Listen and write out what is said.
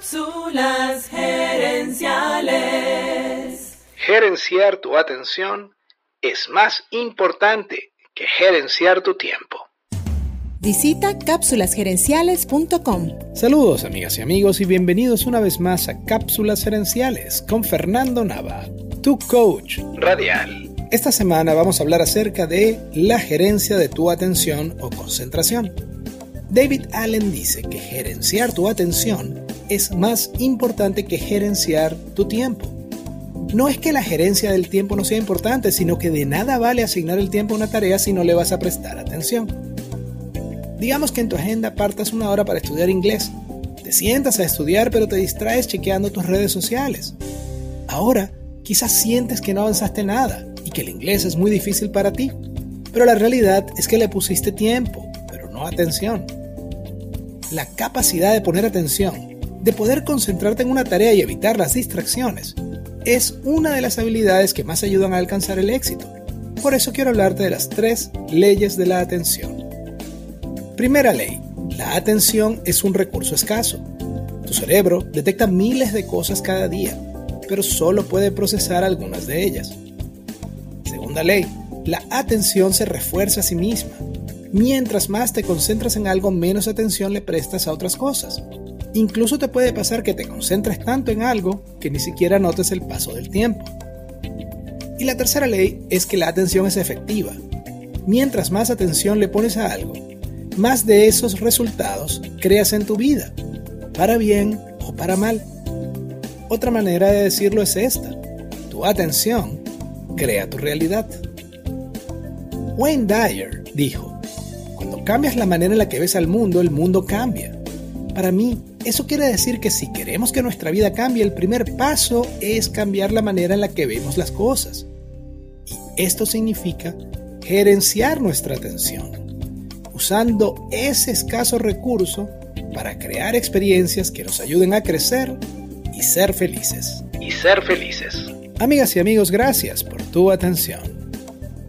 Cápsulas gerenciales. Gerenciar tu atención es más importante que gerenciar tu tiempo. Visita cápsulasgerenciales.com. Saludos amigas y amigos y bienvenidos una vez más a Cápsulas Gerenciales con Fernando Nava, tu coach radial. Esta semana vamos a hablar acerca de la gerencia de tu atención o concentración. David Allen dice que gerenciar tu atención es más importante que gerenciar tu tiempo. No es que la gerencia del tiempo no sea importante, sino que de nada vale asignar el tiempo a una tarea si no le vas a prestar atención. Digamos que en tu agenda partas una hora para estudiar inglés. Te sientas a estudiar pero te distraes chequeando tus redes sociales. Ahora, quizás sientes que no avanzaste nada y que el inglés es muy difícil para ti, pero la realidad es que le pusiste tiempo, pero no atención. La capacidad de poner atención, de poder concentrarte en una tarea y evitar las distracciones, es una de las habilidades que más ayudan a alcanzar el éxito. Por eso quiero hablarte de las tres leyes de la atención. Primera ley, la atención es un recurso escaso. Tu cerebro detecta miles de cosas cada día, pero solo puede procesar algunas de ellas. Segunda ley, la atención se refuerza a sí misma. Mientras más te concentras en algo, menos atención le prestas a otras cosas. Incluso te puede pasar que te concentres tanto en algo que ni siquiera notes el paso del tiempo. Y la tercera ley es que la atención es efectiva. Mientras más atención le pones a algo, más de esos resultados creas en tu vida, para bien o para mal. Otra manera de decirlo es esta. Tu atención crea tu realidad. Wayne Dyer dijo, cuando cambias la manera en la que ves al mundo, el mundo cambia. Para mí, eso quiere decir que si queremos que nuestra vida cambie, el primer paso es cambiar la manera en la que vemos las cosas. Y esto significa gerenciar nuestra atención, usando ese escaso recurso para crear experiencias que nos ayuden a crecer y ser felices. Y ser felices. Amigas y amigos, gracias por tu atención.